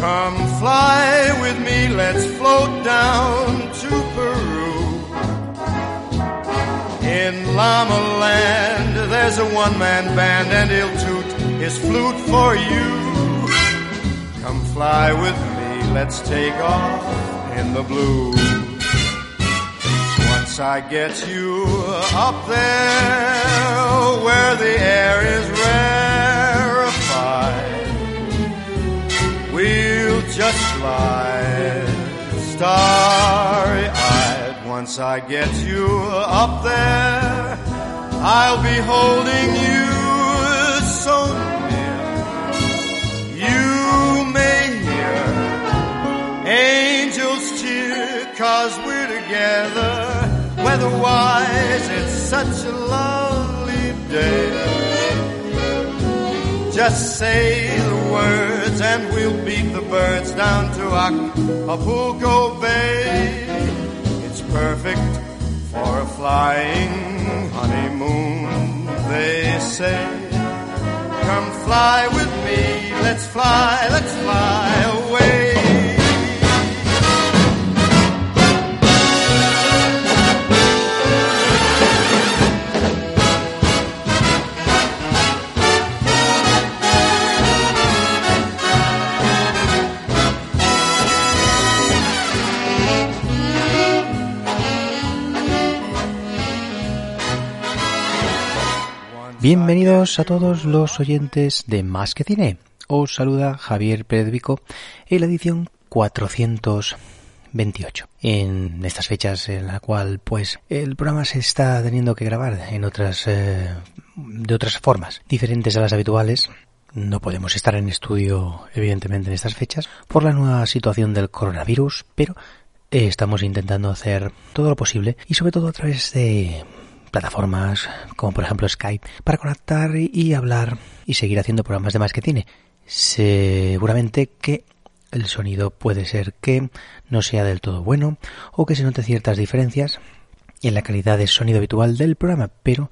Come fly with me, let's float down to Peru. In Llama Land, there's a one-man band and he'll toot his flute for you. Come fly with me, let's take off in the blue. Once I get you up there where the air is rarefied, just slide starry-eyed. Once I get you up there, I'll be holding you so near. You may hear angels cheer, cause we're together. Weatherwise, it's such a lovely day. Just say the words and we'll beat the birds down to Acapulco Bay. It's perfect for a flying honeymoon, they say. Come fly with me, let's fly, let's fly away. Bienvenidos a todos los oyentes de Más que Cine. Os saluda Javier Pérez Vico en la edición 428. En estas fechas en la cual pues el programa se está teniendo que grabar en otras eh, de otras formas diferentes a las habituales. No podemos estar en estudio evidentemente en estas fechas por la nueva situación del coronavirus, pero eh, estamos intentando hacer todo lo posible y sobre todo a través de plataformas como por ejemplo Skype para conectar y hablar y seguir haciendo programas de más que tiene. Seguramente que el sonido puede ser que no sea del todo bueno o que se note ciertas diferencias en la calidad de sonido habitual del programa, pero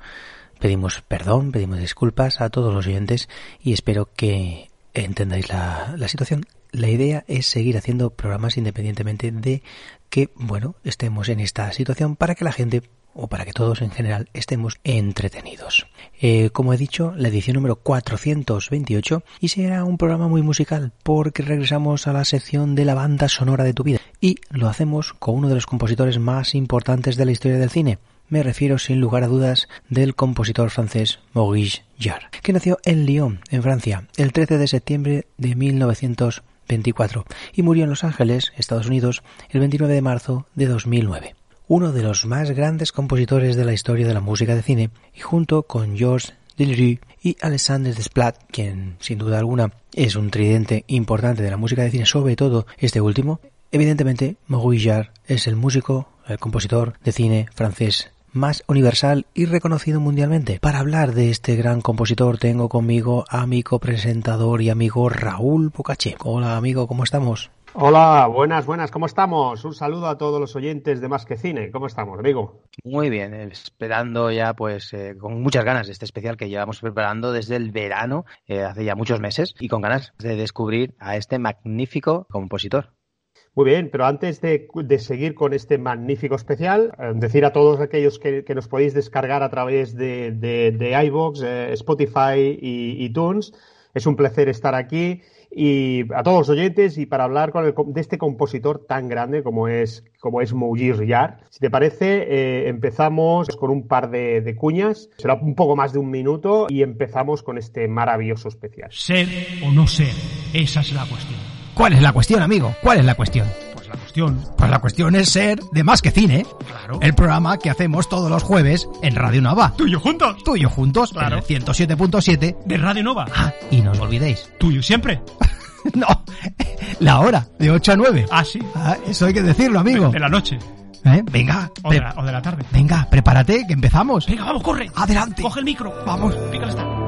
pedimos perdón, pedimos disculpas a todos los oyentes y espero que entendáis la, la situación. La idea es seguir haciendo programas independientemente de que, bueno, estemos en esta situación para que la gente o para que todos en general estemos entretenidos. Eh, como he dicho, la edición número 428 y será un programa muy musical porque regresamos a la sección de la banda sonora de tu vida y lo hacemos con uno de los compositores más importantes de la historia del cine. Me refiero sin lugar a dudas del compositor francés Maurice Jarre, que nació en Lyon, en Francia, el 13 de septiembre de 1924 y murió en Los Ángeles, Estados Unidos, el 29 de marzo de 2009 uno de los más grandes compositores de la historia de la música de cine, y junto con Georges Delerue y Alexandre Desplat, quien sin duda alguna es un tridente importante de la música de cine, sobre todo este último, evidentemente Maurice Jarre es el músico, el compositor de cine francés más universal y reconocido mundialmente. Para hablar de este gran compositor tengo conmigo a mi copresentador y amigo Raúl Bocache. Hola amigo, ¿cómo estamos? Hola, buenas, buenas, ¿cómo estamos? Un saludo a todos los oyentes de Más que Cine. ¿Cómo estamos, amigo? Muy bien, esperando ya pues eh, con muchas ganas de este especial que llevamos preparando desde el verano, eh, hace ya muchos meses, y con ganas de descubrir a este magnífico compositor. Muy bien, pero antes de, de seguir con este magnífico especial, eh, decir a todos aquellos que, que, nos podéis descargar a través de, de, de iVoox, eh, Spotify y iTunes, Es un placer estar aquí y a todos los oyentes y para hablar con el, de este compositor tan grande como es, como es Moujir Yar. Si te parece, eh, empezamos con un par de, de, cuñas, será un poco más de un minuto y empezamos con este maravilloso especial. Ser o no ser, esa es la cuestión. ¿Cuál es la cuestión, amigo? ¿Cuál es la cuestión? La cuestión. Pues la cuestión es ser de más que cine. Claro. El programa que hacemos todos los jueves en Radio Nova. Tuyo juntos. Tuyo juntos. Claro. En el 107.7 de Radio Nova. Ah, y no os olvidéis. Tuyo siempre. no, la hora, de 8 a 9. Ah, sí. Ah, eso hay que decirlo, amigo. De, de la noche. ¿Eh? Venga. O de, la, o de, la, tarde. Venga, prepárate, que empezamos. Venga, vamos, corre. Adelante. Coge el micro. Vamos. Pícale esta.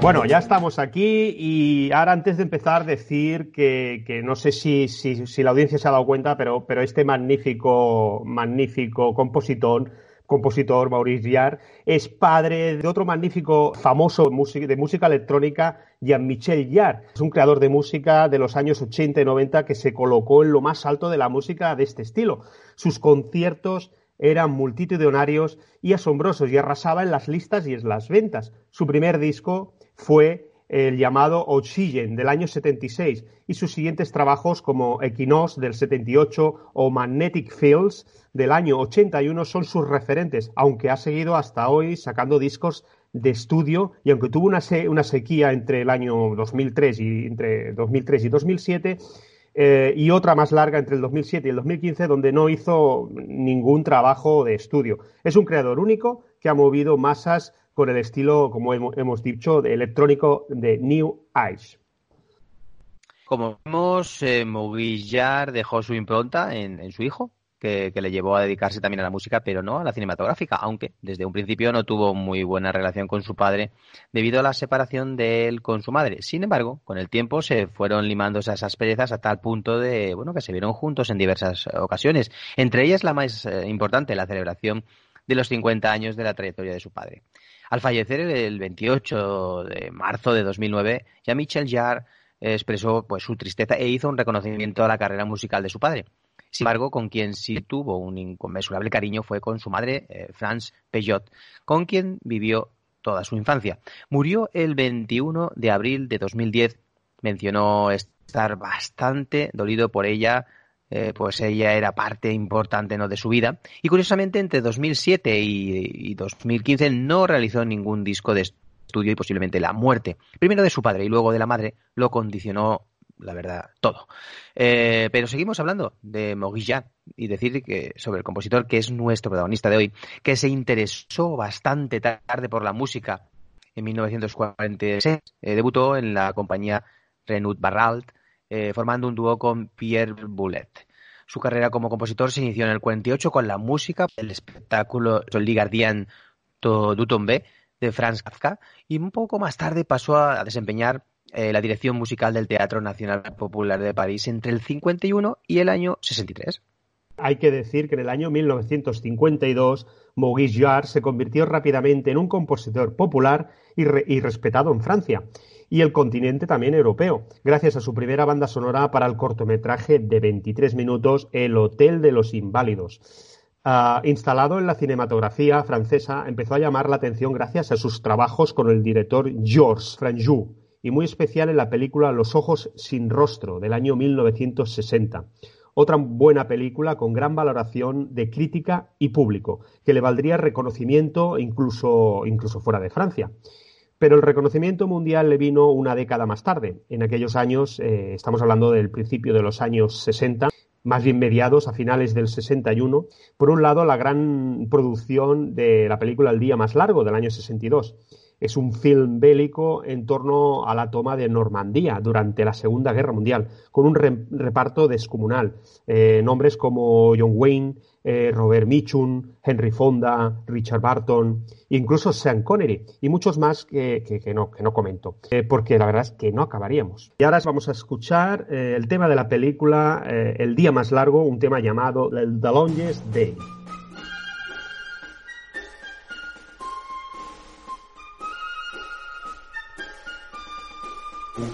Bueno, ya estamos aquí y ahora antes de empezar decir que, que no sé si, si, si, la audiencia se ha dado cuenta, pero, pero este magnífico, magnífico compositor, compositor Maurice Jarre, es padre de otro magnífico famoso de música electrónica, Jean-Michel Jarre. Es un creador de música de los años 80 y 90 que se colocó en lo más alto de la música de este estilo. Sus conciertos eran multitudinarios y asombrosos y arrasaba en las listas y en las ventas. Su primer disco fue el llamado Oxygen del año 76 y sus siguientes trabajos como Equinox del 78 o Magnetic Fields del año 81 son sus referentes, aunque ha seguido hasta hoy sacando discos de estudio y aunque tuvo una, se una sequía entre el año 2003 y entre 2003 y 2007 eh, y otra más larga entre el 2007 y el 2015 donde no hizo ningún trabajo de estudio. Es un creador único que ha movido masas con el estilo, como hemos dicho, de electrónico de New Age. Como vemos, eh, dejó su impronta en, su hijo, que, le llevó a dedicarse también a la música, pero no a la cinematográfica, aunque desde un principio no tuvo muy buena relación con su padre debido a la separación de él con su madre. Sin embargo, con el tiempo se fueron limando esas asperezas a tal punto de, bueno, que se vieron juntos en diversas ocasiones. Entre ellas la más eh, importante, la celebración de los 50 años de la trayectoria de su padre. Al fallecer el 28 de marzo de 2009, ya Michel Jarre expresó pues, su tristeza e hizo un reconocimiento a la carrera musical de su padre. Sin embargo, con quien sí tuvo un inconmensurable cariño fue con su madre, eh, France Peyot, con quien vivió toda su infancia. Murió el 21 de abril de 2010. Mencionó estar bastante dolido por ella, eh, pues ella era parte importante ¿no? de su vida. Y curiosamente, entre 2007 y, y 2015 no realizó ningún disco de estudio y posiblemente la muerte, primero de su padre y luego de la madre, lo condicionó la verdad, todo. Eh, pero seguimos hablando de Moguillán y decir que sobre el compositor que es nuestro protagonista de hoy, que se interesó bastante tarde por la música. En 1946 eh, debutó en la compañía Renaud Barralt, eh, formando un dúo con Pierre Boulet. Su carrera como compositor se inició en el 48 con la música del espectáculo Le Gardien du Tombé de Franz Kafka y un poco más tarde pasó a desempeñar eh, la dirección musical del Teatro Nacional Popular de París entre el 51 y el año 63. Hay que decir que en el año 1952 Maurice Jarre se convirtió rápidamente en un compositor popular y, re y, respetado en Francia y el continente también europeo, gracias a su primera banda sonora para el cortometraje de 23 minutos El Hotel de los Inválidos. Uh, instalado en la cinematografía francesa, empezó a llamar la atención gracias a sus trabajos con el director Georges Franjou, y muy especial en la película Los ojos sin rostro del año 1960. Otra buena película con gran valoración de crítica y público, que le valdría reconocimiento incluso, incluso fuera de Francia. Pero el reconocimiento mundial le vino una década más tarde. En aquellos años, eh, estamos hablando del principio de los años 60, más bien mediados a finales del 61. Por un lado, la gran producción de la película El día más largo del año 62 es un film bélico en torno a la toma de Normandía durante la Segunda Guerra Mundial, con un reparto descomunal. Eh, nombres como John Wayne, eh, Robert Mitchum, Henry Fonda, Richard Barton, incluso Sean Connery y muchos más que, no, que no comento, eh, porque la verdad es que no acabaríamos. Y ahora vamos a escuchar el tema de la película El día más largo, un tema llamado The Longest Day. Bueno,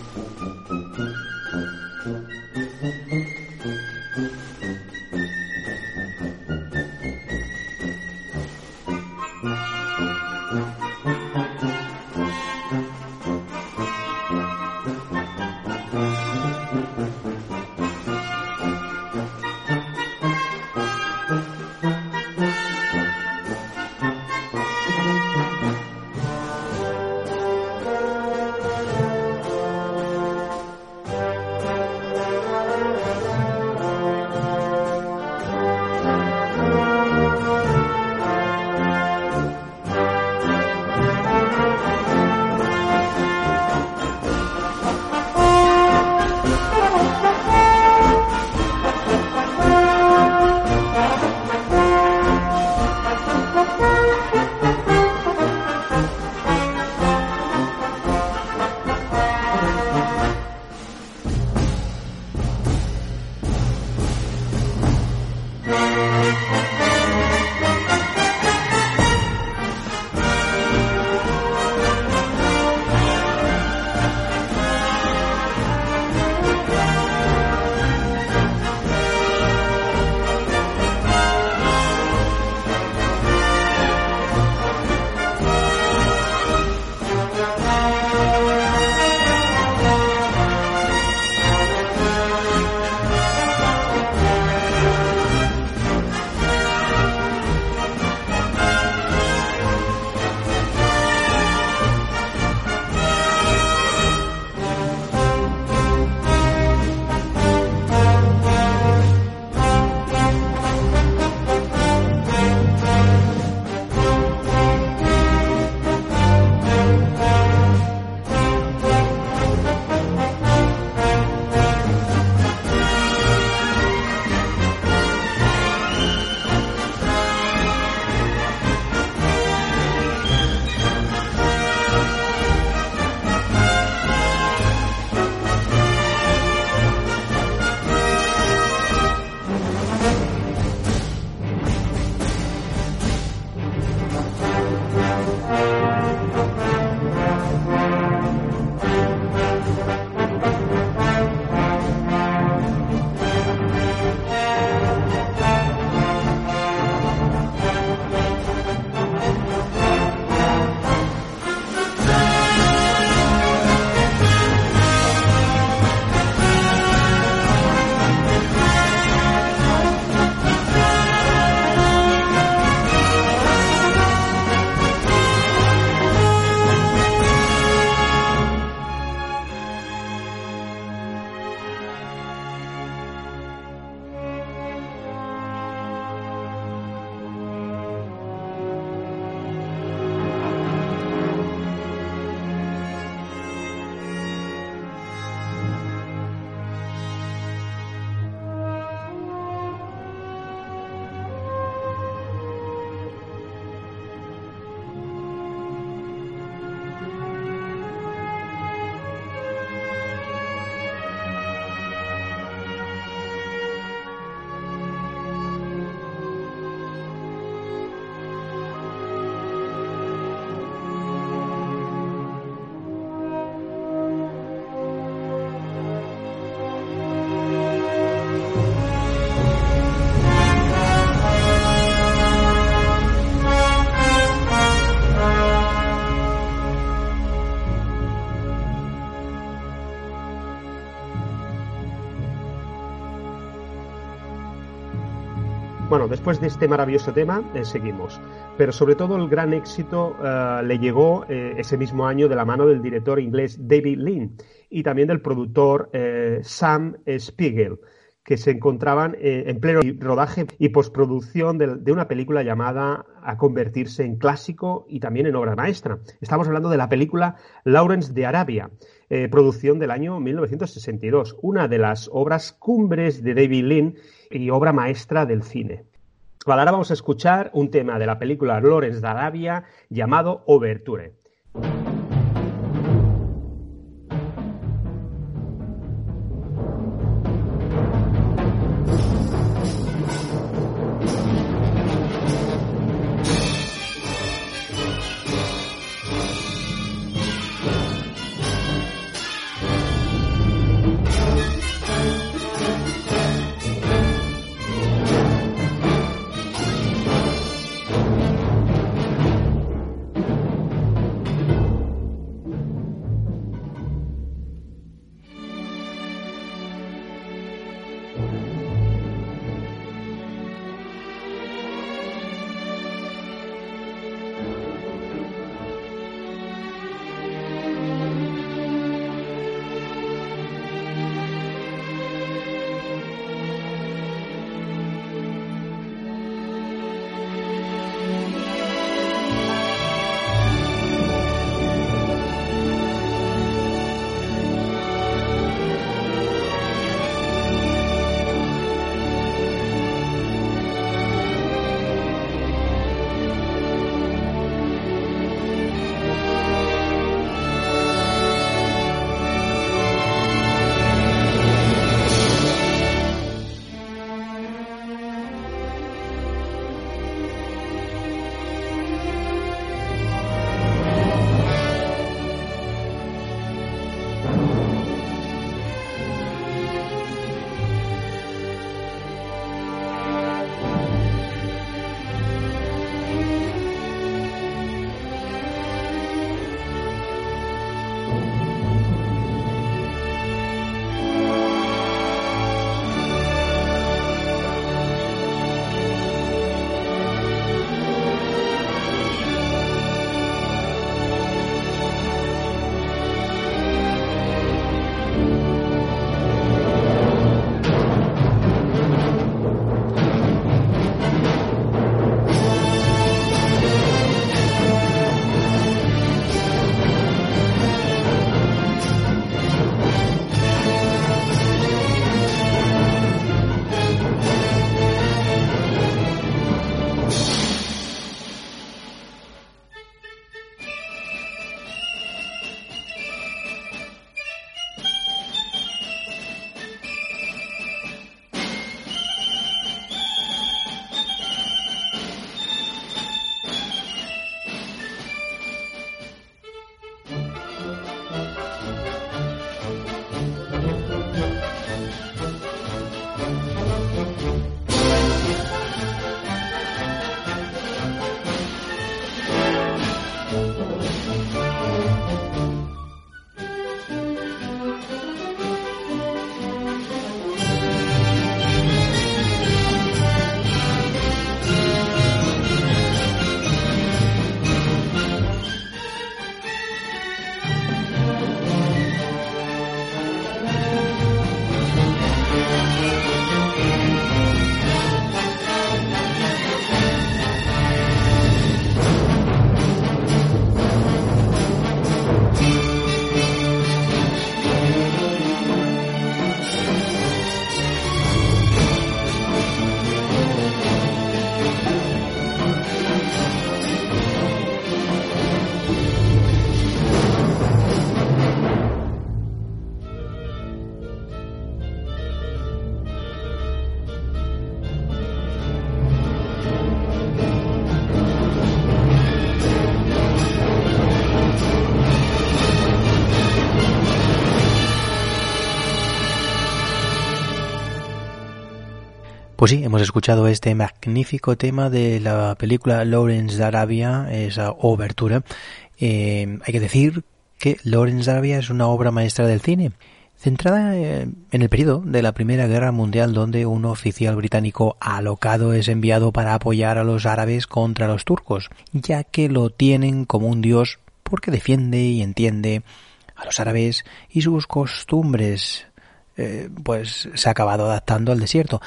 después de este maravilloso tema, eh, seguimos. Pero sobre todo el gran éxito eh, le llegó eh, ese mismo año de la mano del director inglés David Lean y también del productor Sam Spiegel, que se encontraban en pleno rodaje y postproducción de, una película llamada a convertirse en clásico y también en obra maestra. Estamos hablando de la película Lawrence de Arabia, producción del año 1962, una de las obras cumbres de David Lean y obra maestra del cine. Ahora vamos a escuchar un tema de la película Lawrence de Arabia llamado Overture. Pues sí, hemos escuchado este magnífico tema de la película Lawrence de Arabia, esa obertura. Eh, hay que decir que Lawrence de Arabia es una obra maestra del cine, centrada eh, en el periodo de la Primera Guerra Mundial donde un oficial británico alocado es enviado para apoyar a los árabes contra los turcos, ya que lo tienen como un dios porque defiende y entiende a los árabes y sus costumbres eh, pues se ha acabado adaptando al desierto,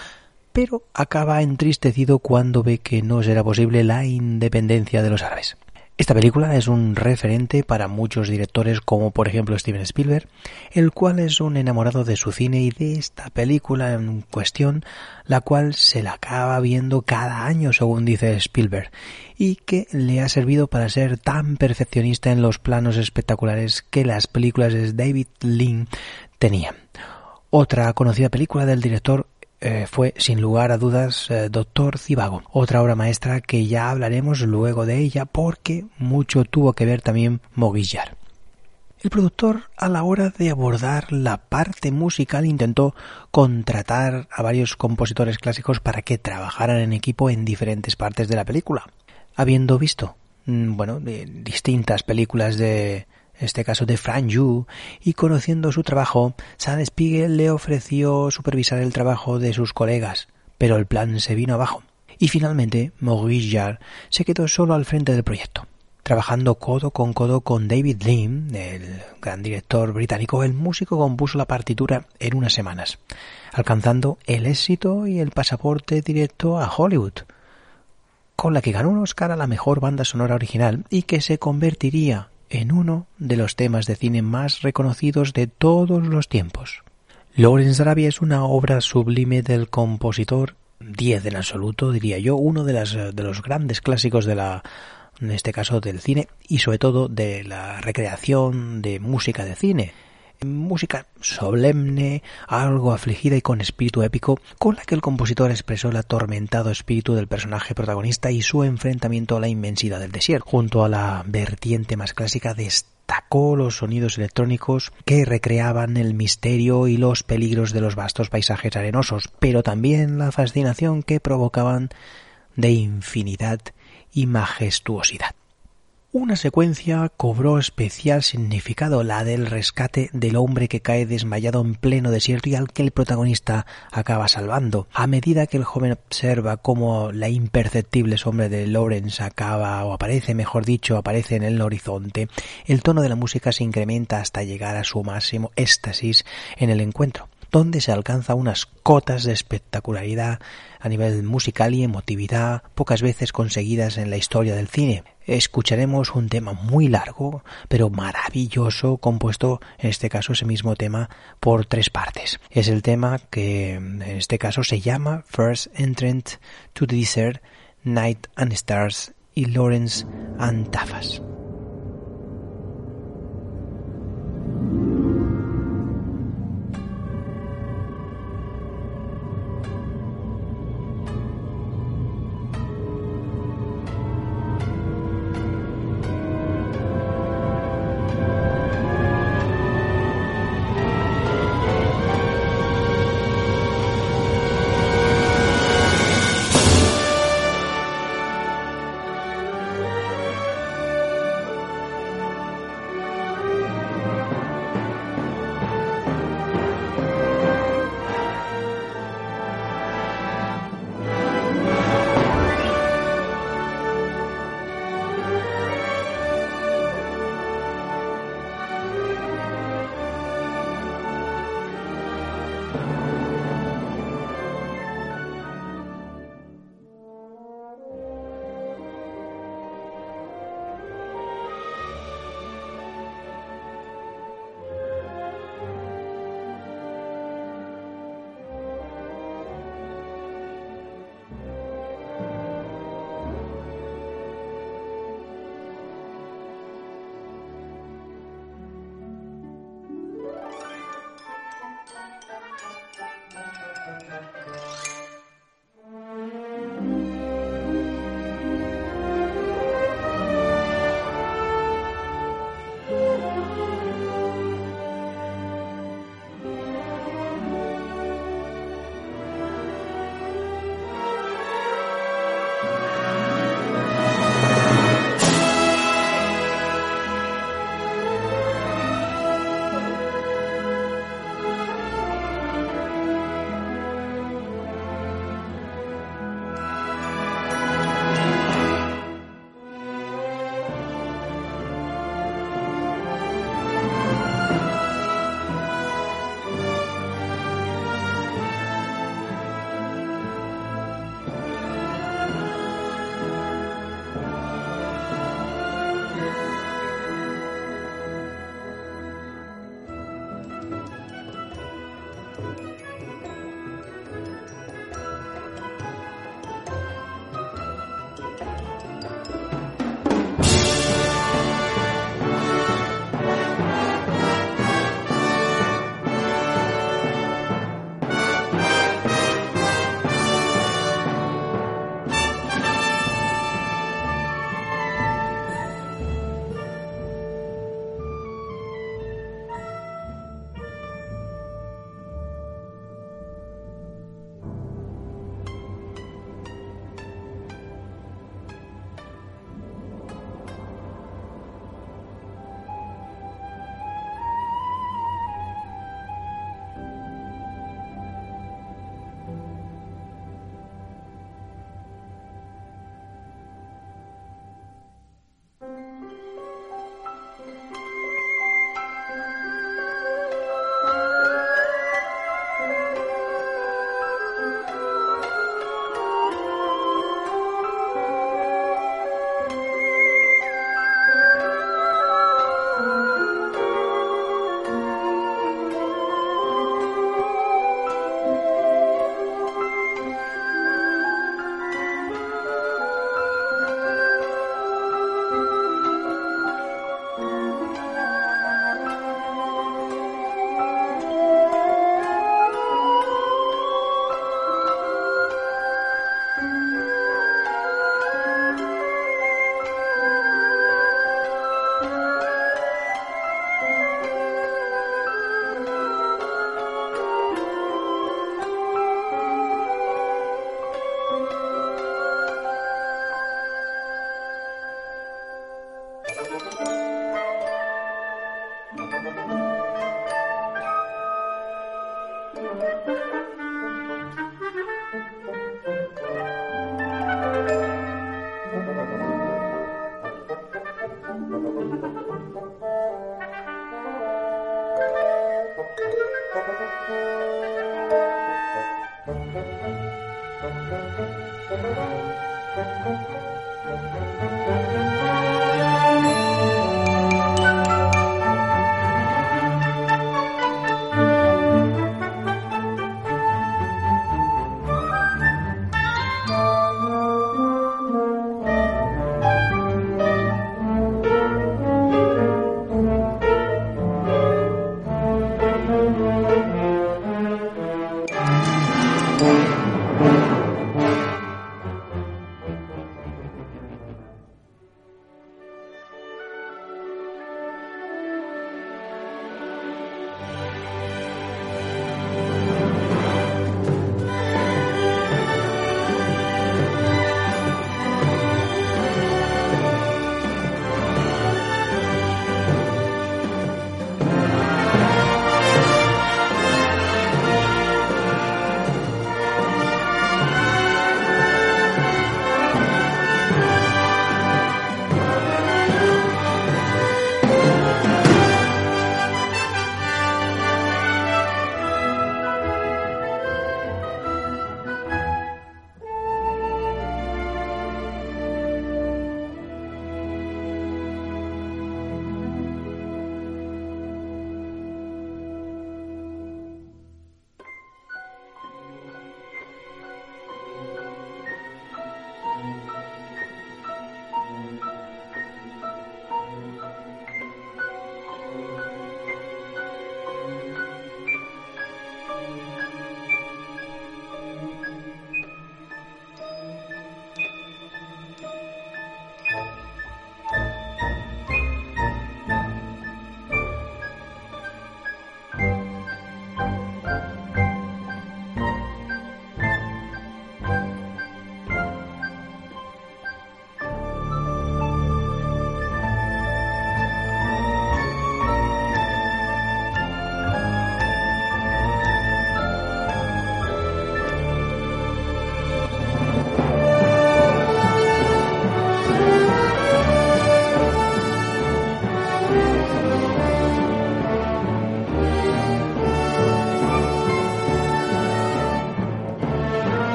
pero acaba entristecido cuando ve que no será posible la independencia de los árabes. Esta película es un referente para muchos directores como por ejemplo Steven Spielberg, el cual es un enamorado de su cine y de esta película en cuestión, la cual se la acaba viendo cada año según dice Spielberg, y que le ha servido para ser tan perfeccionista en los planos espectaculares que las películas de David Lean tenían. Otra conocida película del director eh, fue sin lugar a dudas eh, Doctor Cibago, otra obra maestra que ya hablaremos luego de ella porque mucho tuvo que ver también Moguillar. El productor a la hora de abordar la parte musical intentó contratar a varios compositores clásicos para que trabajaran en equipo en diferentes partes de la película. Habiendo visto, mm, bueno, distintas películas de este caso de Frank Yu, y conociendo su trabajo, Sam Spiegel le ofreció supervisar el trabajo de sus colegas, pero el plan se vino abajo. Y finalmente, Maurice Jarre se quedó solo al frente del proyecto. Trabajando codo con codo con David Lean, el gran director británico, el músico compuso la partitura en unas semanas, alcanzando el éxito y el pasaporte directo a Hollywood, con la que ganó un Oscar a la mejor banda sonora original y que se convertiría en uno de los temas de cine más reconocidos de todos los tiempos. Lawrence Arabia es una obra sublime del compositor, diez en absoluto, diría yo, uno de, las, de los grandes clásicos de la, en este caso del cine y sobre todo de la recreación de música de cine música solemne, algo afligida y con espíritu épico, con la que el compositor expresó el atormentado espíritu del personaje protagonista y su enfrentamiento a la inmensidad del desierto. Junto a la vertiente más clásica destacó los sonidos electrónicos que recreaban el misterio y los peligros de los vastos paisajes arenosos, pero también la fascinación que provocaban de infinidad y majestuosidad. Una secuencia cobró especial significado, la del rescate del hombre que cae desmayado en pleno desierto y al que el protagonista acaba salvando. A medida que el joven observa cómo la imperceptible sombra de Lawrence acaba, o aparece, mejor dicho, aparece en el horizonte, el tono de la música se incrementa hasta llegar a su máximo éxtasis en el encuentro donde se alcanza unas cotas de espectacularidad a nivel musical y emotividad pocas veces conseguidas en la historia del cine. Escucharemos un tema muy largo, pero maravilloso, compuesto en este caso ese mismo tema por tres partes. Es el tema que en este caso se llama First Entrant to the Desert, Night and Stars y Lawrence and Tafas.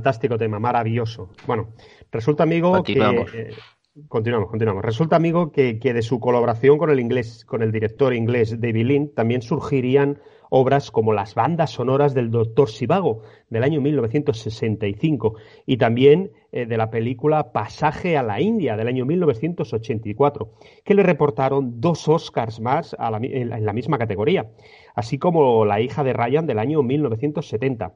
Fantástico tema, maravilloso. Bueno, resulta, amigo, Continuamos. que. eh, continuamos, continuamos. Resulta, amigo, que, que de su colaboración con el inglés, con el director inglés David Lynn, también surgirían obras como las bandas sonoras del Doctor Sivago del año 1965 y también eh, de la película Pasaje a la India del año 1984, que le reportaron dos Oscars más a la mi- en la- en la misma categoría, así como La hija de Ryan del año 1970.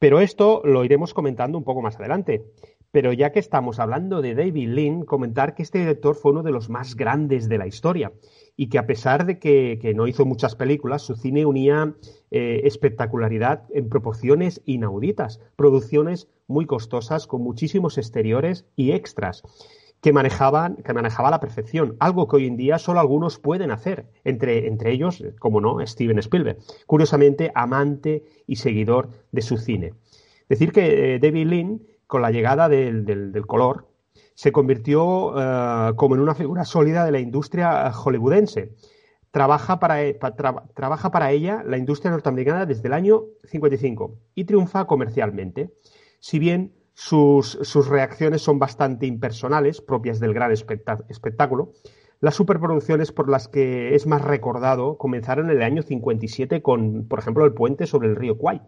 Pero esto lo iremos comentando un poco más adelante. Pero ya que estamos hablando de David Lean, comentar que este director fue uno de los más grandes de la historia y que a pesar de que, que no hizo muchas películas, su cine unía eh, espectacularidad en proporciones inauditas, producciones muy costosas con muchísimos exteriores y extras que manejaban, que manejaba la perfección, algo que hoy en día solo algunos pueden hacer, entre, entre ellos, como no, Steven Spielberg, curiosamente amante y seguidor de su cine. Decir que eh, David Lean, con la llegada del, del, color, se convirtió uh, como en una figura sólida de la industria hollywoodense. Trabaja para, pa, tra, trabaja para ella la industria norteamericana desde el año 55 y triunfa comercialmente. Si bien sus, sus reacciones son bastante impersonales, propias del gran espectáculo. Las superproducciones por las que es más recordado comenzaron en el año 57 con, por ejemplo, El puente sobre el río Kwai,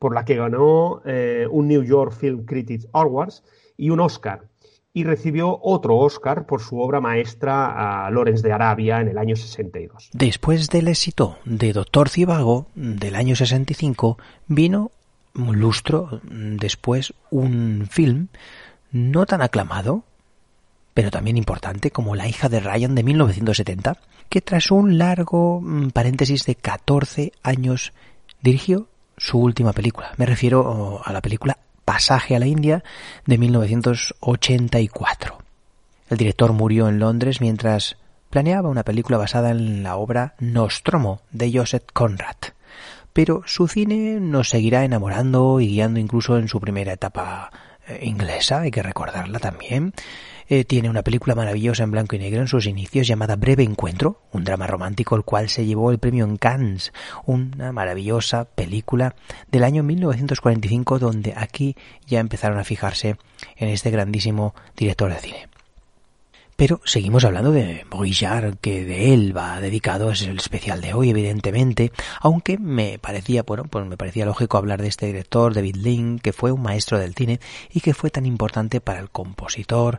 por la que ganó eh, un New York Film Critics Awards y un Oscar, y recibió otro Oscar por su obra maestra a Lorenz de Arabia en el año 62. Después del éxito de Doctor Cibago del año 65, vino lustro después un film no tan aclamado, pero también importante como La hija de Ryan de 1970, que tras un largo mm, paréntesis de 14 años dirigió su última película. Me refiero oh, a la película Pasaje a la India de 1984. El director murió en Londres mientras planeaba una película basada en la obra Nostromo de Joseph Conrad pero su cine nos seguirá enamorando y guiando incluso en su primera etapa eh, inglesa, hay que recordarla también. Eh, tiene una película maravillosa en blanco y negro en sus inicios llamada Breve Encuentro, un drama romántico el cual se llevó el premio en Cannes, una maravillosa película del año 1945 donde aquí ya empezaron a fijarse en este grandísimo director de cine. Pero seguimos hablando de Boillard, que de él va dedicado, es el especial de hoy, evidentemente, aunque me parecía, bueno, pues me parecía lógico hablar de este director, David Lynn, que fue un maestro del cine y que fue tan importante para el compositor,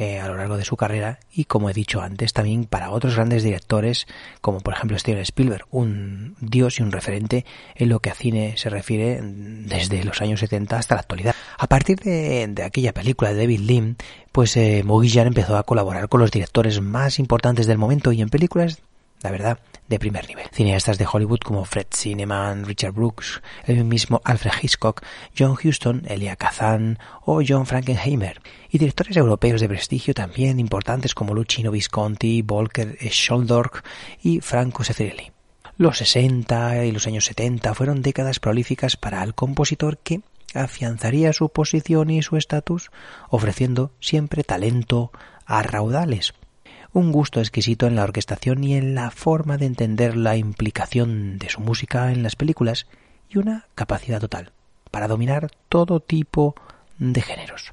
eh, a lo largo de su carrera y como he dicho antes también para otros grandes directores como por ejemplo Steven Spielberg, un dios y un referente en lo que a cine se refiere desde los años 70 hasta la actualidad. A partir de, aquella película de David Lim, pues eh, Mogillar empezó a colaborar con los directores más importantes del momento y en películas la verdad, de primer nivel. Cineastas de Hollywood como Fred Zinnemann, Richard Brooks, el mismo Alfred Hitchcock, John Huston, Elia Kazan o John Frankenheimer. Y directores europeos de prestigio también importantes como Luchino Visconti, Volker Scholdorf y Franco Sefirelli. Los 60 y los años 70 fueron décadas prolíficas para el compositor que afianzaría su posición y su estatus, ofreciendo siempre talento a raudales un gusto exquisito en la orquestación y en la forma de entender la implicación de su música en las películas y una capacidad total para dominar todo tipo de géneros.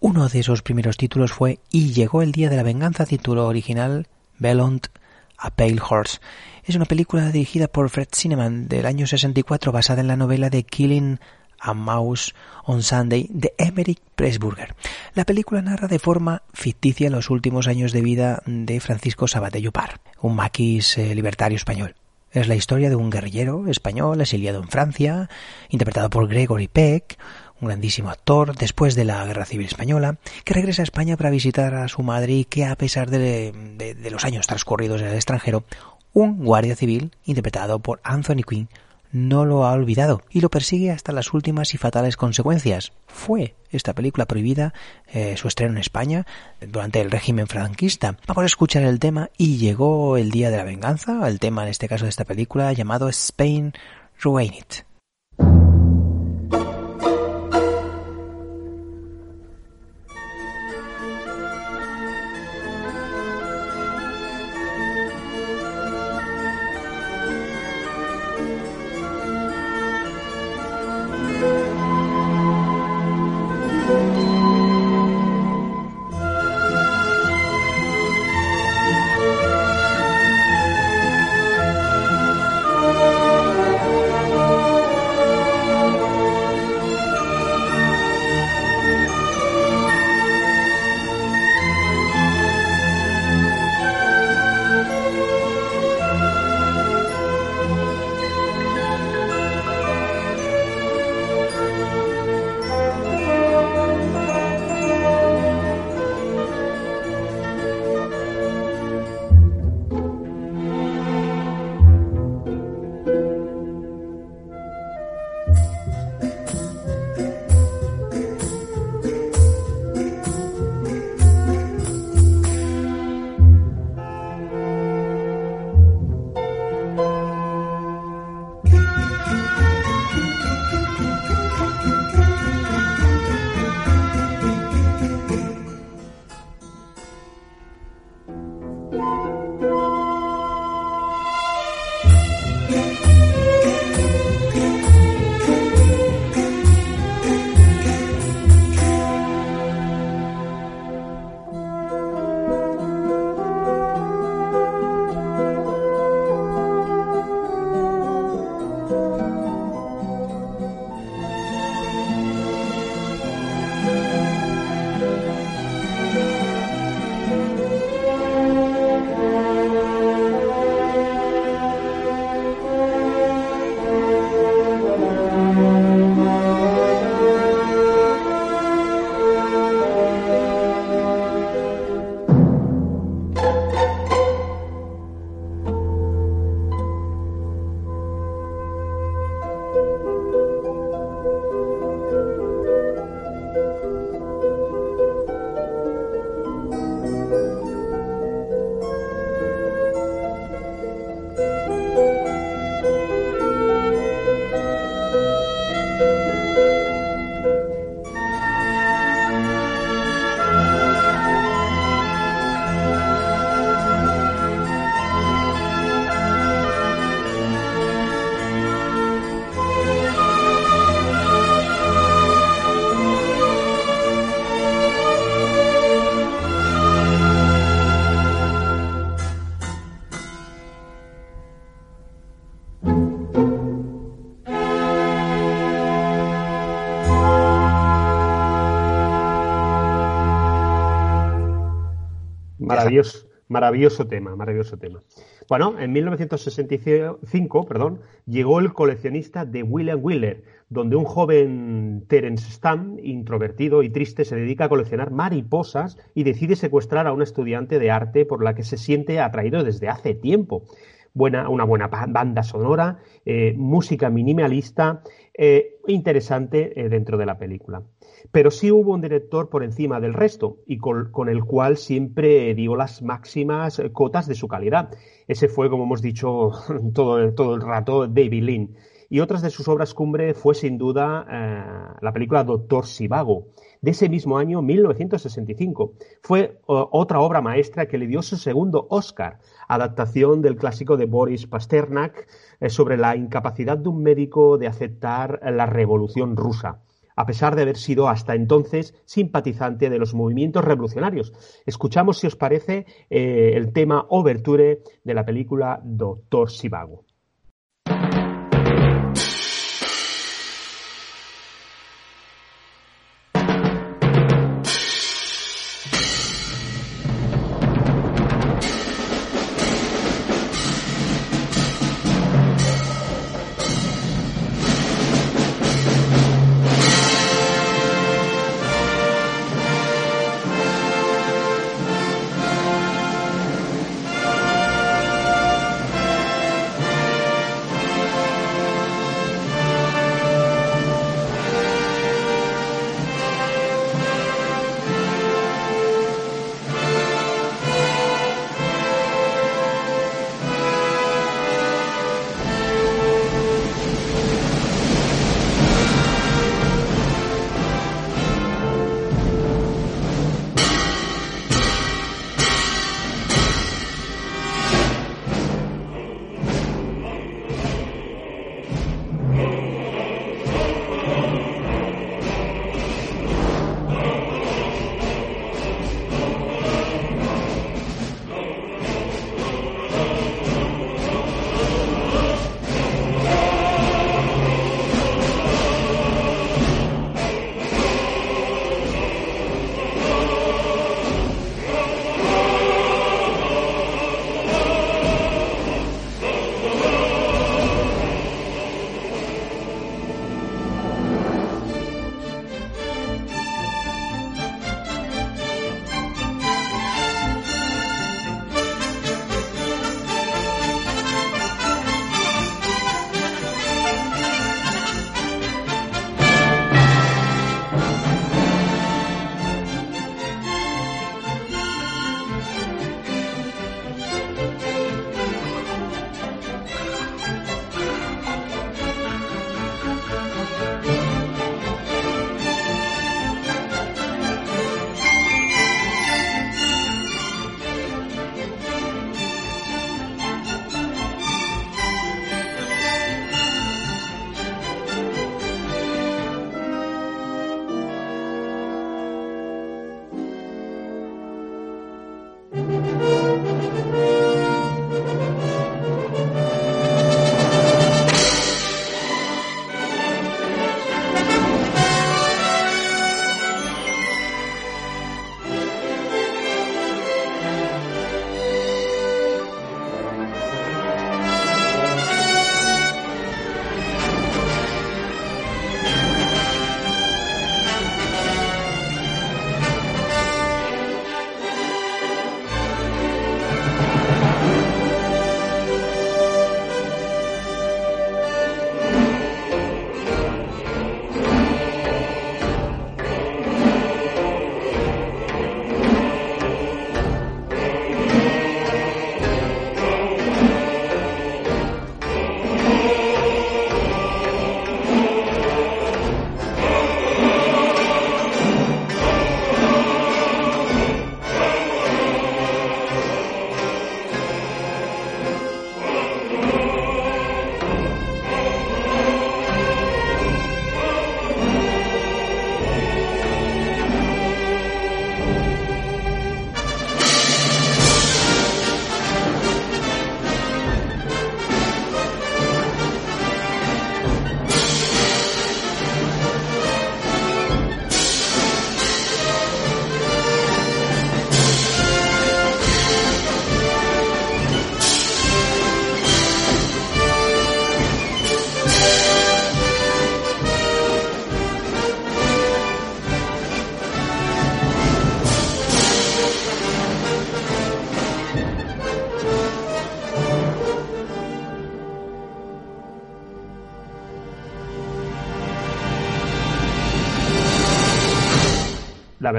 Uno de esos primeros títulos fue Y llegó el día de la venganza, título original Beyond a Pale Horse. Es una película dirigida por Fred Zinnemann del año 64 basada en la novela de Killing a Mouse on Sunday de Emerick Pressburger. La película narra de forma ficticia los últimos años de vida de Francisco Sabaté Par, un maquis eh, libertario español. Es la historia de un guerrillero español exiliado en Francia, interpretado por Gregory Peck, un grandísimo actor después de la Guerra Civil Española, que regresa a España para visitar a su madre y que a pesar de, de los años transcurridos en el extranjero, un guardia civil, interpretado por Anthony Quinn, no lo ha olvidado y lo persigue hasta las últimas y fatales consecuencias. Fue esta película prohibida eh, su estreno en España durante el régimen franquista. Vamos a escuchar el tema y llegó el día de la venganza, el tema en este caso de esta película llamado Spain Ruined It. Maravilloso, tema, maravilloso tema. Bueno, en 1965, perdón, llegó el coleccionista de William Wheeler, donde un joven Terence Stamp, introvertido y triste, se dedica a coleccionar mariposas y decide secuestrar a una estudiante de arte por la que se siente atraído desde hace tiempo. Buena, una buena banda sonora, eh, música minimalista, eh, interesante eh, dentro de la película. Pero sí hubo un director por encima del resto y con, el cual siempre dio las máximas cotas de su calidad. Ese fue, como hemos dicho todo, todo el rato, David Lean. Y otras de sus obras cumbre fue sin duda eh, la película Doctor Sivago, de ese mismo año, 1965. Fue uh, otra obra maestra que le dio su segundo Oscar, adaptación del clásico de Boris Pasternak eh, sobre la incapacidad de un médico de aceptar la revolución rusa a pesar de haber sido hasta entonces simpatizante de los movimientos revolucionarios. Escuchamos, si os parece, eh, el tema Overture de la película Doctor Sivago.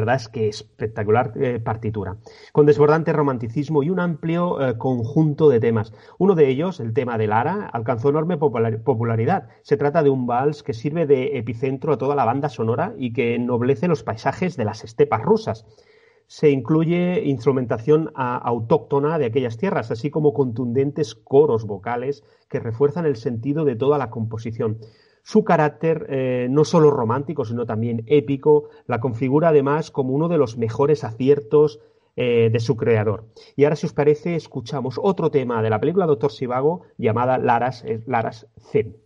Verdad es que espectacular eh, partitura, con desbordante romanticismo y un amplio eh, conjunto de temas. Uno de ellos, el tema de Lara, alcanzó enorme popularidad. Se trata de un vals que sirve de epicentro a toda la banda sonora y que ennoblece los paisajes de las estepas rusas se incluye instrumentación autóctona de aquellas tierras, así como contundentes coros vocales que refuerzan el sentido de toda la composición. Su carácter, eh, no solo romántico, sino también épico, la configura además como uno de los mejores aciertos eh, de su creador. Y ahora, si os parece, escuchamos otro tema de la película Doctor Sivago llamada Laras, eh, Laras Zen.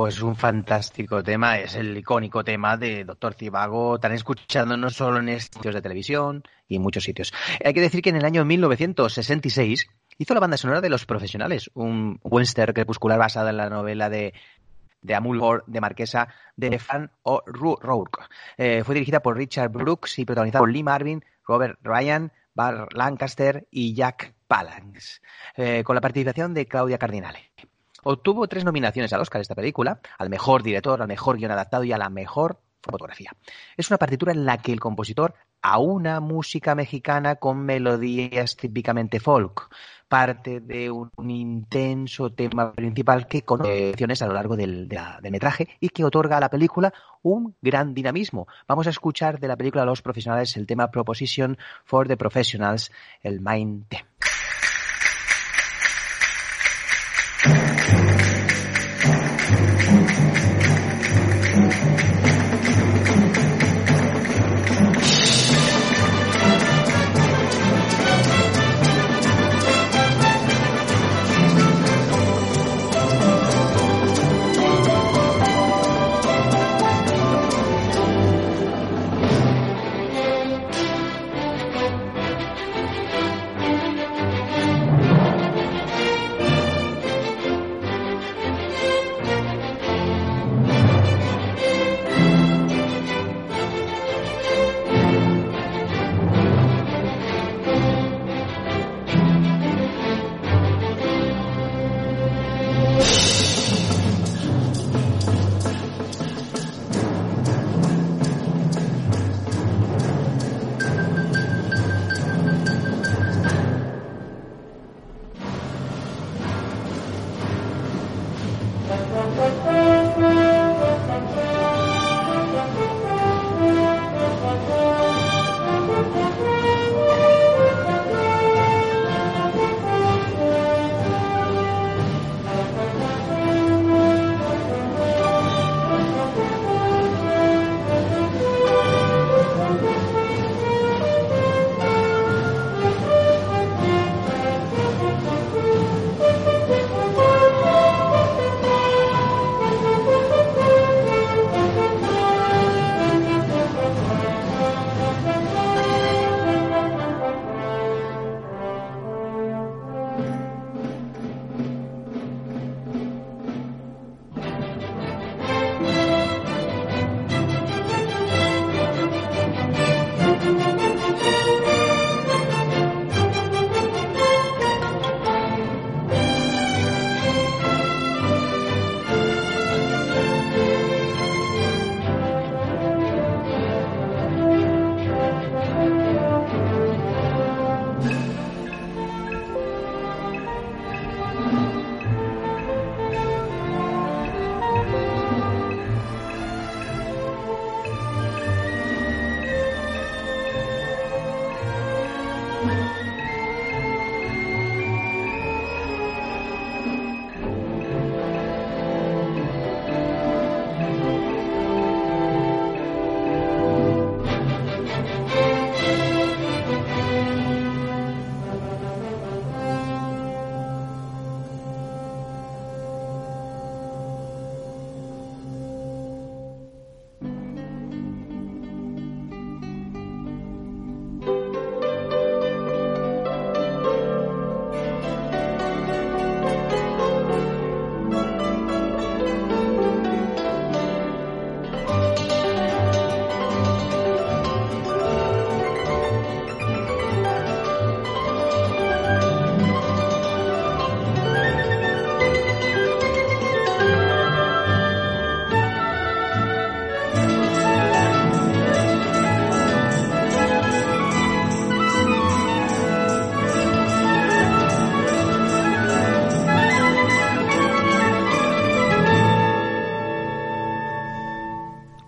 Pues un fantástico tema, es el icónico tema de Doctor Cibago, tan escuchando no solo en sitios de televisión y en muchos sitios. Hay que decir que en el año 1966 hizo la banda sonora de Los Profesionales, un western crepuscular basado en la novela de de Amul de Marquesa de Fan O'Rourke. Eh, fue dirigida por Richard Brooks y protagonizada por Lee Marvin, Robert Ryan, Bar Lancaster y Jack Palance, eh, con la participación de Claudia Cardinale. Obtuvo tres nominaciones al Oscar esta película, al mejor director, al mejor guion adaptado y a la mejor fotografía. Es una partitura en la que el compositor a una música mexicana con melodías típicamente folk, parte de un, intenso tema principal que con a lo largo del, metraje y que otorga a la película un gran dinamismo. Vamos a escuchar de la película Los Profesionales el tema Proposition for the Professionals, el Mind Theme.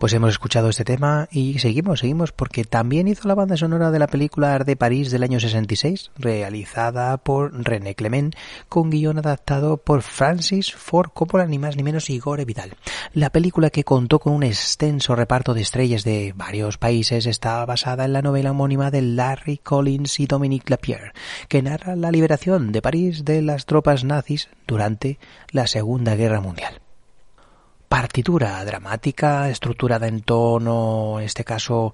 Pues hemos escuchado este tema y seguimos, seguimos, porque también hizo la banda sonora de la película Art de París del año 66, realizada por René Clement, con guion adaptado por Francis Ford Coppola, ni más ni menos Igor Vidal. La película que contó con un extenso reparto de estrellas de varios países está basada en la novela homónima de Larry Collins y Dominique Lapierre, que narra la liberación de París de las tropas nazis durante la Segunda Guerra Mundial partitura dramática estructurada en tono, en este caso,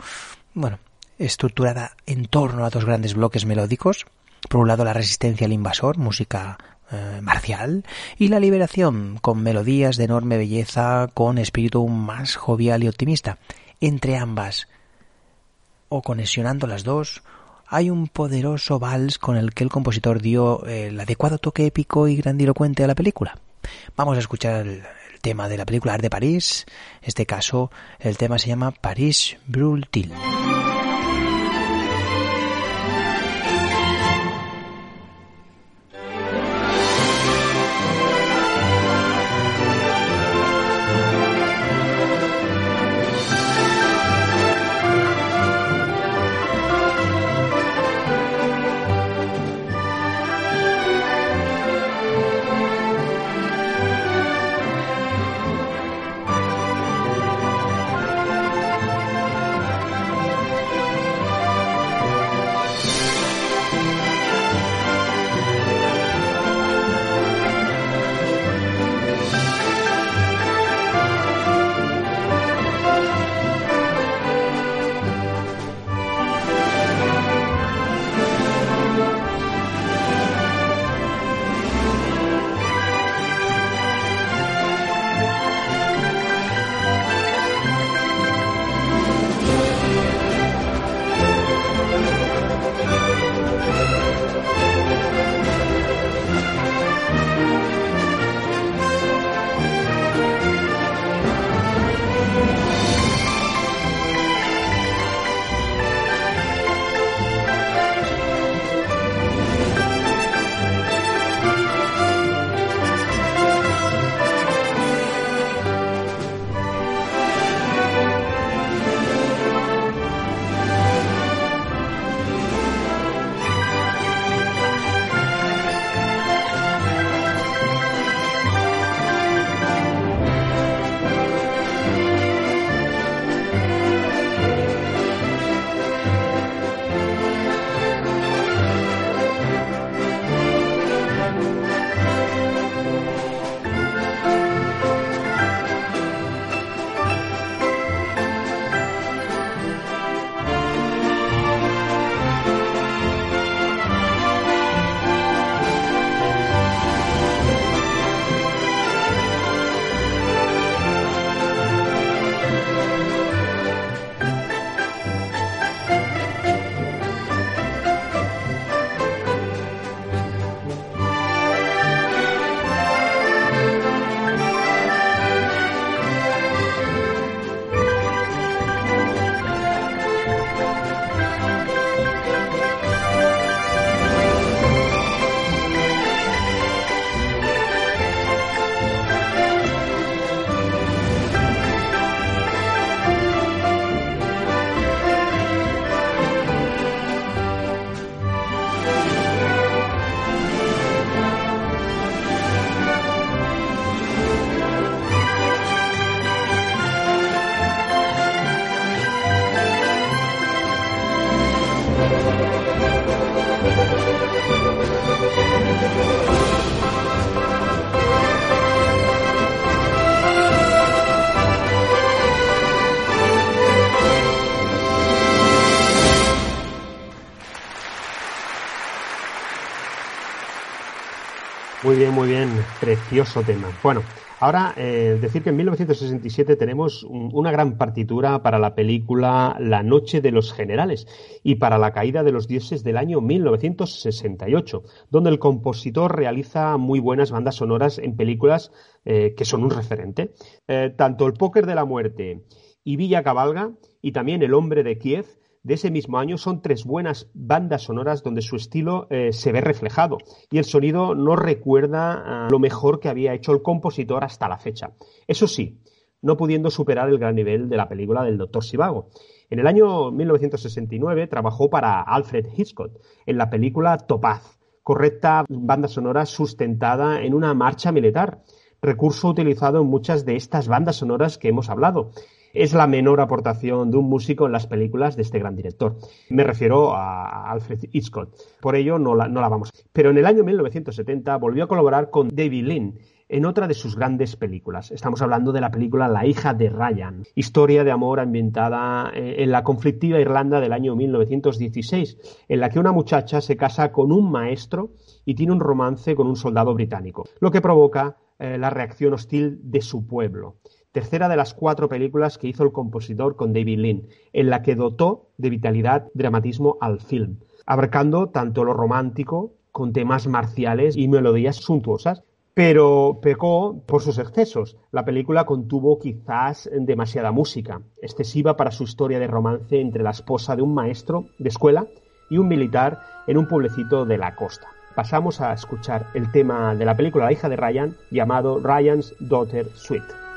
bueno, estructurada en torno a dos grandes bloques melódicos. Por un lado, la resistencia al invasor, música eh, marcial, y la liberación, con melodías de enorme belleza, con espíritu más jovial y optimista. Entre ambas, o conexionando las dos, hay un poderoso vals con el que el compositor dio el adecuado toque épico y grandilocuente a la película. Vamos a escuchar el, tema de la película Art de París. En este caso, el tema se llama París Brûle-t-il. Precioso tema. Bueno, ahora eh, decir que en 1967 tenemos un- una gran partitura para la película La Noche de los Generales y para La Caída de los Dioses del año 1968, donde el compositor realiza muy buenas bandas sonoras en películas eh, que son un referente. Eh, tanto El Póker de la Muerte y Villa Cabalga y también El Hombre de Kiev de ese mismo año son tres buenas bandas sonoras donde su estilo eh, se ve reflejado y el sonido no recuerda a lo mejor que había hecho el compositor hasta la fecha. Eso sí, no pudiendo superar el gran nivel de la película del Doctor Sivago. En el año 1969 trabajó para Alfred Hitchcock en la película Topaz, correcta banda sonora sustentada en una marcha militar, recurso utilizado en muchas de estas bandas sonoras que hemos hablado. Es la menor aportación de un músico en las películas de este gran director. Me refiero a Alfred Hitchcock. Por ello no la, vamos. Pero en el año 1970 volvió a colaborar con David Lynn en otra de sus grandes películas. Estamos hablando de la película La hija de Ryan, historia de amor ambientada eh, en la conflictiva Irlanda del año 1916, en la que una muchacha se casa con un maestro y tiene un romance con un soldado británico, lo que provoca eh, la reacción hostil de su pueblo. Tercera de las cuatro películas que hizo el compositor con David Lynn, en la que dotó de vitalidad dramatismo al film, abarcando tanto lo romántico, con temas marciales y melodías suntuosas, pero pecó por sus excesos. La película contuvo quizás demasiada música, excesiva para su historia de romance entre la esposa de un maestro de escuela y un militar en un pueblecito de la costa. Pasamos a escuchar el tema de la película La hija de Ryan llamado Ryan's Daughter Suite.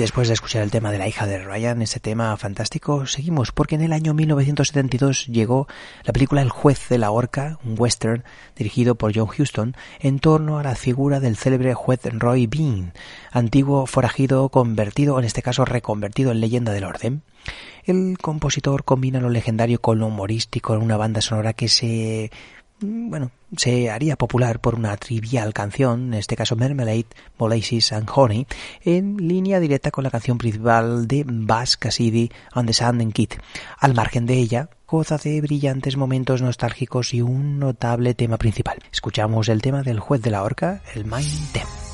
Después de escuchar el tema de la hija de Ryan, ese tema fantástico, seguimos porque en el año 1972 llegó la película El juez de la horca, un western dirigido por John Huston, en torno a la figura del célebre juez Roy Bean, antiguo forajido convertido, en este caso reconvertido en leyenda del orden. El compositor combina lo legendario con lo humorístico en una banda sonora que se bueno, se haría popular por una trivial canción, en este caso Marmalade, Molasses and Honey, en línea directa con la canción principal de Bass Cassidy and the Sanding Kid. Al margen de ella, goza de brillantes momentos nostálgicos y un notable tema principal. Escuchamos el tema del juez de la horca, el Mind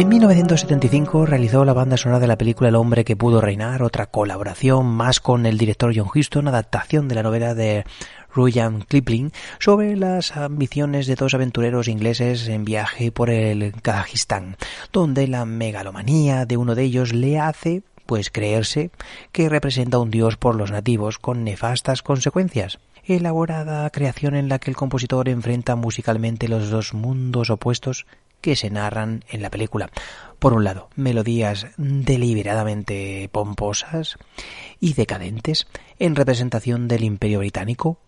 En 1975 realizó la banda sonora de la película El hombre que pudo reinar, otra colaboración más con el director John Huston, adaptación de la novela de Rudyard Kipling sobre las ambiciones de dos aventureros ingleses en viaje por el Kazajistán, donde la megalomanía de uno de ellos le hace pues creerse que representa un dios por los nativos con nefastas consecuencias. Elaborada creación en la que el compositor enfrenta musicalmente los dos mundos opuestos que se narran en la película. Por un lado, melodías deliberadamente pomposas y decadentes en representación del Imperio Británico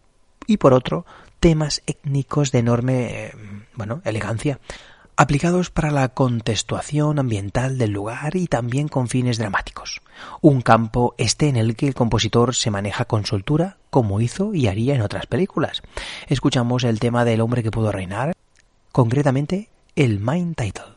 y por otro, temas étnicos de enorme, eh, bueno, elegancia, aplicados para la contextuación ambiental del lugar y también con fines dramáticos. Un campo este en el que el compositor se maneja con soltura, como hizo y haría en otras películas. Escuchamos el tema del hombre que pudo reinar, concretamente el main title.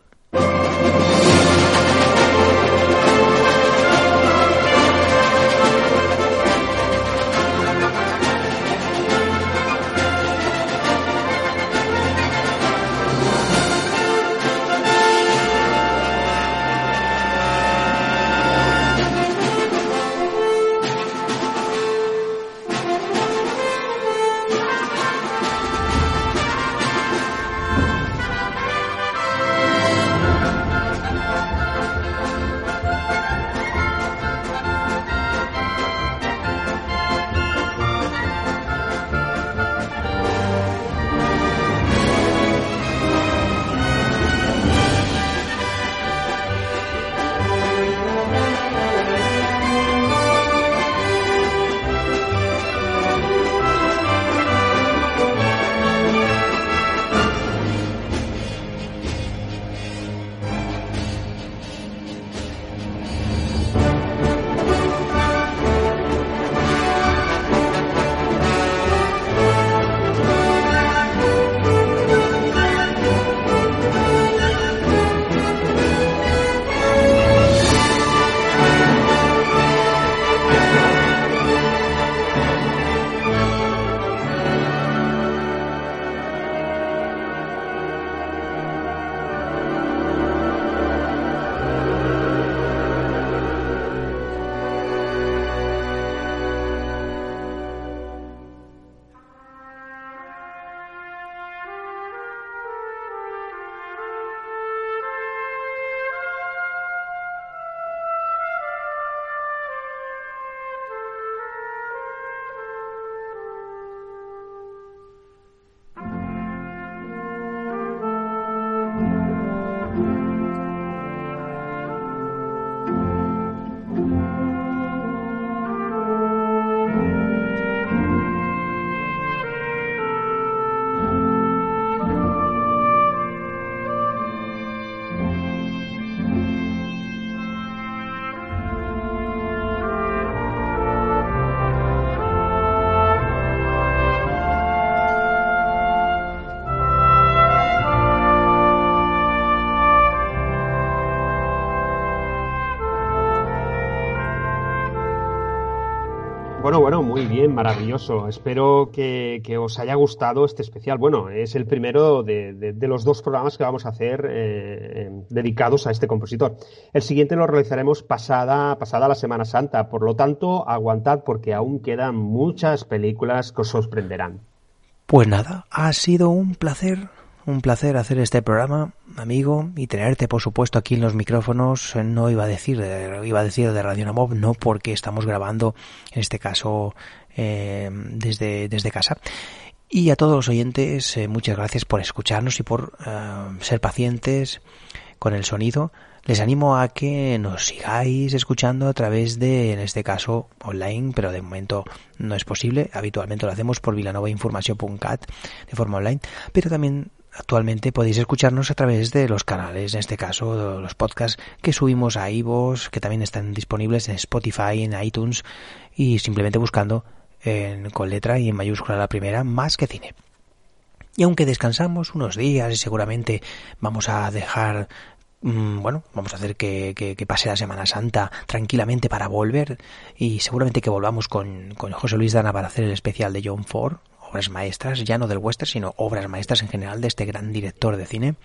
Espero que, os haya gustado este especial. Bueno, es el primero de, los dos programas que vamos a hacer eh, dedicados a este compositor. El siguiente lo realizaremos pasada, pasada la Semana Santa. Por lo tanto, aguantad porque aún quedan muchas películas que os sorprenderán. Pues nada, ha sido un placer un placer hacer este programa, amigo, y tenerte, por supuesto, aquí en los micrófonos. No iba a decir, iba a decir de Radio Namob, no porque estamos grabando, en este caso, eh, desde, desde casa. Y a todos los oyentes, eh, muchas gracias por escucharnos y por eh, ser pacientes con el sonido. Les animo a que nos sigáis escuchando a través de, en este caso, online, pero de momento no es posible. Habitualmente lo hacemos por vilanovainformación.cat de forma online, pero también Actualmente podéis escucharnos a través de los canales, en este caso los podcasts que subimos a iVoox, que también están disponibles en Spotify, en iTunes y simplemente buscando en, con letra y en mayúscula la primera, más que cine. Y aunque descansamos unos días y seguramente vamos a dejar mm, bueno, vamos a hacer que, que, pase la Semana Santa tranquilamente para volver y seguramente que volvamos con, con José Luis Dana para hacer el especial de John Ford obras maestras, ya no del western, sino obras maestras en general de este gran director de cine.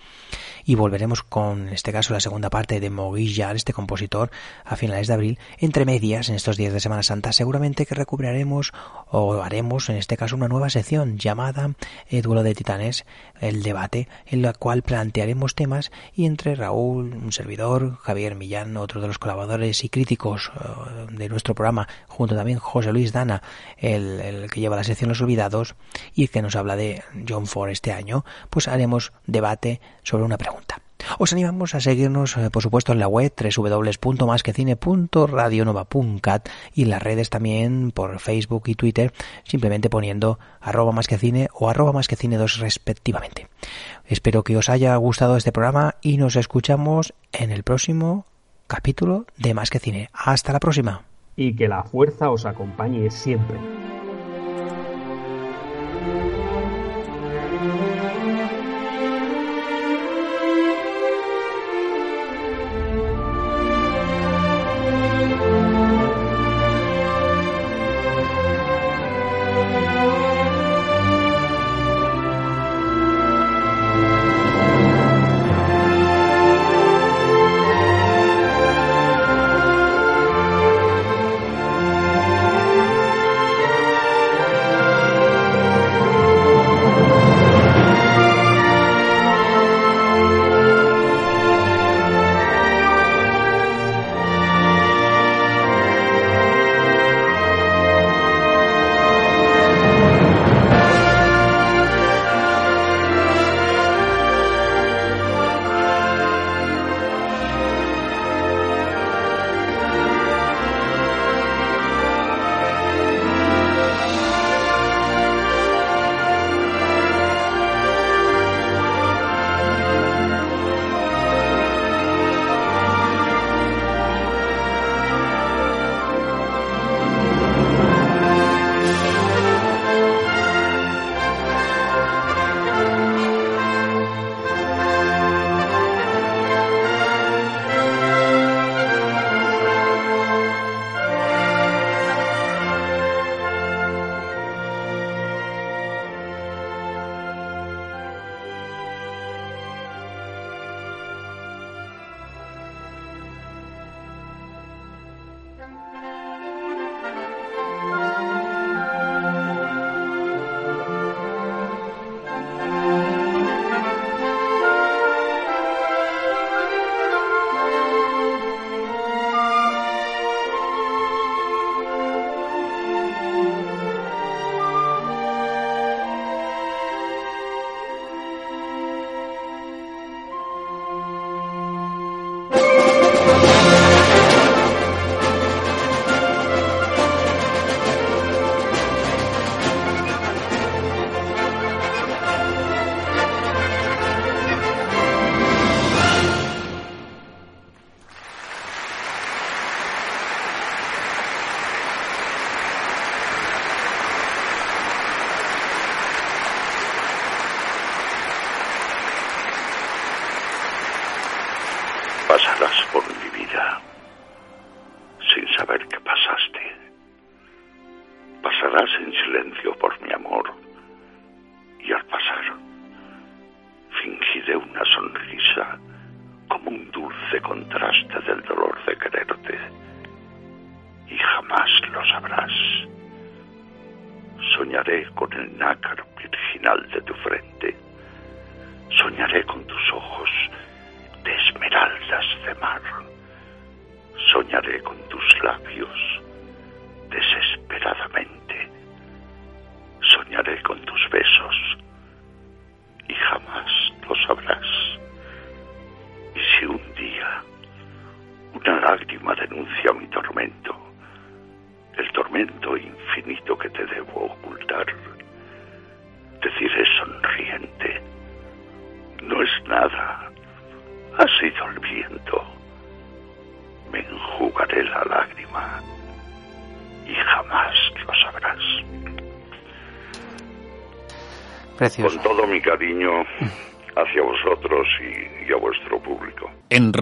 Y volveremos con, en este caso, la segunda parte de Maurice este compositor, a finales de abril, entre medias, en estos días de Semana Santa, seguramente que recuperaremos o haremos, en este caso, una nueva sección llamada El Duelo de Titanes, el debate, en la cual plantearemos temas y entre Raúl, un servidor, Javier Millán, otro de los colaboradores y críticos eh, de nuestro programa, junto también José Luis Dana, el que lleva la sección Los Olvidados, y que nos habla de John Ford este año, pues haremos debate sobre una pregunta. Os animamos a seguirnos, eh, por supuesto, en la web www.masquecine.radionova.cat y las redes también por Facebook y Twitter, simplemente poniendo arroba masquecine o arroba masquecine 2 respectivamente. Espero que os haya gustado este programa y nos escuchamos en el próximo capítulo de Más que Cine. Hasta la próxima. Y que la fuerza os acompañe siempre.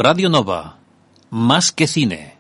Radio Nova, más que cine.